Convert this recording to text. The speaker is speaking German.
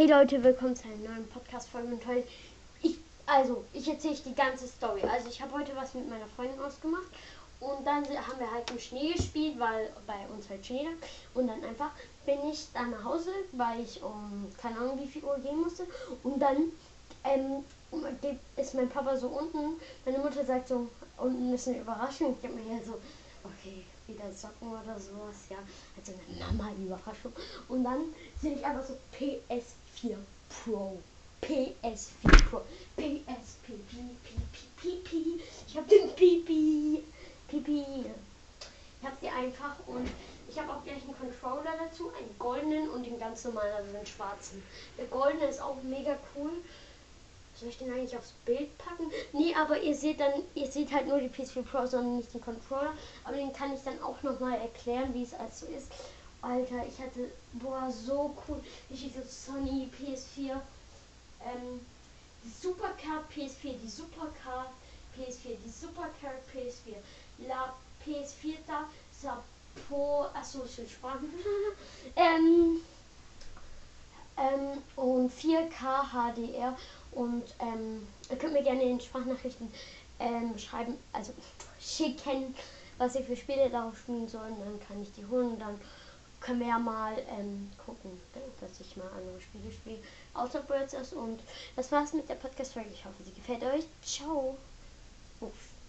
Hey Leute, willkommen zu einer neuen Podcast-Folge mit heute. Ich, also, ich erzähle die ganze Story. Also, ich habe heute was mit meiner Freundin ausgemacht und dann haben wir halt im Schnee gespielt, weil bei uns halt Schnee lag. Und dann einfach bin ich dann nach Hause, weil ich um keine Ahnung wie viel Uhr gehen musste. Und dann ähm, ist mein Papa so unten. Meine Mutter sagt so, unten ist eine Überraschung. Ich habe mir hier so, okay, wieder Socken oder sowas, ja. Also eine normale Überraschung. Und dann sehe ich einfach so PS4 Pro. PS4 Pro. PSP. Pipi. Ich habe den Pipi. Pipi. Ich habe die einfach und ich habe auch gleich einen Controller dazu, einen goldenen und den ganz normalen, also den schwarzen. Der goldene ist auch mega cool. Soll ich den eigentlich aufs Bild packen? Nee, aber ihr seht dann, ihr seht halt nur die PS4 Pro, sondern nicht den Controller. Aber den kann ich dann auch nochmal erklären, wie es also ist. Alter, ich hatte, boah, so cool. Ich hatte Sony PS4, ähm, die Supercard PS4, die Supercard PS4, die Supercard PS4, La PS4 da, Sapo, achso, ich Sprachen. ähm, ähm, und 4K HDR und ähm, ihr könnt mir gerne in Sprachnachrichten ähm, schreiben, also schicken, was ihr für Spiele darauf spielen sollen. Dann kann ich die holen und dann können wir ja mal ähm, gucken, dass ich mal andere Spiele spiele. Außer Birds Und das war's mit der Podcast-Folge. Ich hoffe, sie gefällt euch. Ciao. Uff.